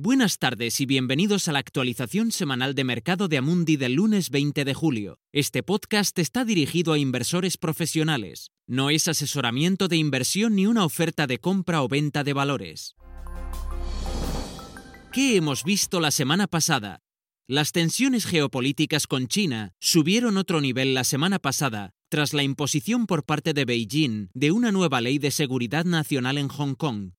Buenas tardes y bienvenidos a la actualización semanal de mercado de Amundi del lunes 20 de julio. Este podcast está dirigido a inversores profesionales. No es asesoramiento de inversión ni una oferta de compra o venta de valores. ¿Qué hemos visto la semana pasada? Las tensiones geopolíticas con China subieron otro nivel la semana pasada tras la imposición por parte de Beijing de una nueva ley de seguridad nacional en Hong Kong,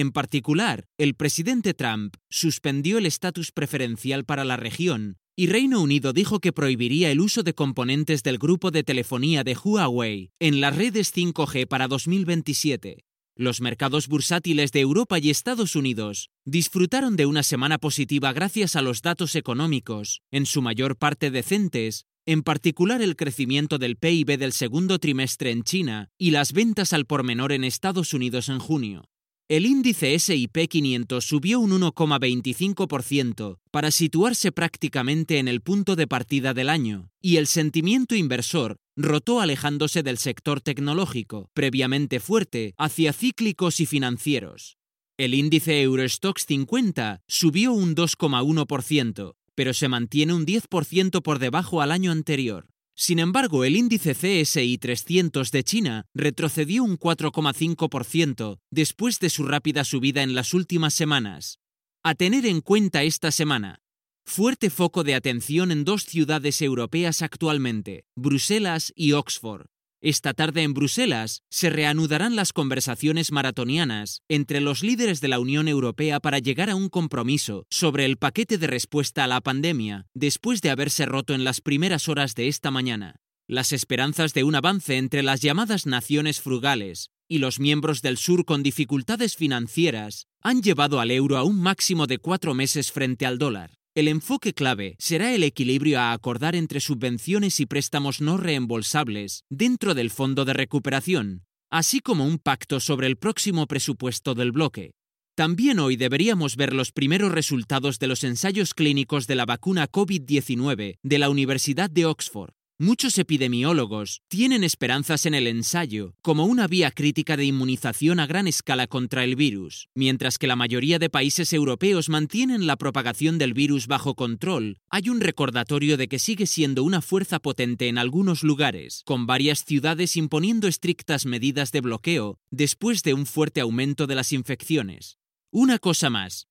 en particular, el presidente Trump suspendió el estatus preferencial para la región y Reino Unido dijo que prohibiría el uso de componentes del grupo de telefonía de Huawei en las redes 5G para 2027. Los mercados bursátiles de Europa y Estados Unidos disfrutaron de una semana positiva gracias a los datos económicos, en su mayor parte decentes, en particular el crecimiento del PIB del segundo trimestre en China y las ventas al por menor en Estados Unidos en junio. El índice SIP 500 subió un 1,25% para situarse prácticamente en el punto de partida del año, y el sentimiento inversor rotó alejándose del sector tecnológico, previamente fuerte, hacia cíclicos y financieros. El índice Eurostox 50 subió un 2,1%, pero se mantiene un 10% por debajo al año anterior. Sin embargo, el índice CSI 300 de China retrocedió un 4,5% después de su rápida subida en las últimas semanas. A tener en cuenta esta semana. Fuerte foco de atención en dos ciudades europeas actualmente, Bruselas y Oxford. Esta tarde en Bruselas se reanudarán las conversaciones maratonianas entre los líderes de la Unión Europea para llegar a un compromiso sobre el paquete de respuesta a la pandemia después de haberse roto en las primeras horas de esta mañana. Las esperanzas de un avance entre las llamadas naciones frugales y los miembros del sur con dificultades financieras han llevado al euro a un máximo de cuatro meses frente al dólar. El enfoque clave será el equilibrio a acordar entre subvenciones y préstamos no reembolsables dentro del Fondo de Recuperación, así como un pacto sobre el próximo presupuesto del bloque. También hoy deberíamos ver los primeros resultados de los ensayos clínicos de la vacuna COVID-19 de la Universidad de Oxford. Muchos epidemiólogos tienen esperanzas en el ensayo como una vía crítica de inmunización a gran escala contra el virus. Mientras que la mayoría de países europeos mantienen la propagación del virus bajo control, hay un recordatorio de que sigue siendo una fuerza potente en algunos lugares, con varias ciudades imponiendo estrictas medidas de bloqueo después de un fuerte aumento de las infecciones. Una cosa más,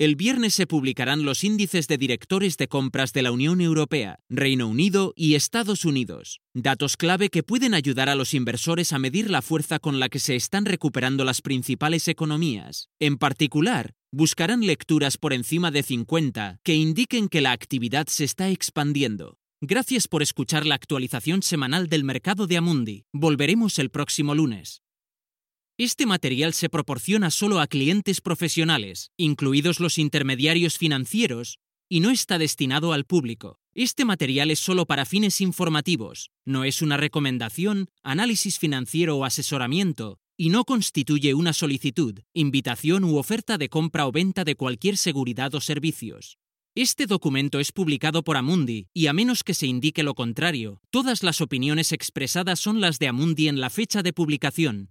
el viernes se publicarán los índices de directores de compras de la Unión Europea, Reino Unido y Estados Unidos, datos clave que pueden ayudar a los inversores a medir la fuerza con la que se están recuperando las principales economías. En particular, buscarán lecturas por encima de 50 que indiquen que la actividad se está expandiendo. Gracias por escuchar la actualización semanal del mercado de Amundi. Volveremos el próximo lunes. Este material se proporciona solo a clientes profesionales, incluidos los intermediarios financieros, y no está destinado al público. Este material es solo para fines informativos, no es una recomendación, análisis financiero o asesoramiento, y no constituye una solicitud, invitación u oferta de compra o venta de cualquier seguridad o servicios. Este documento es publicado por Amundi y a menos que se indique lo contrario, todas las opiniones expresadas son las de Amundi en la fecha de publicación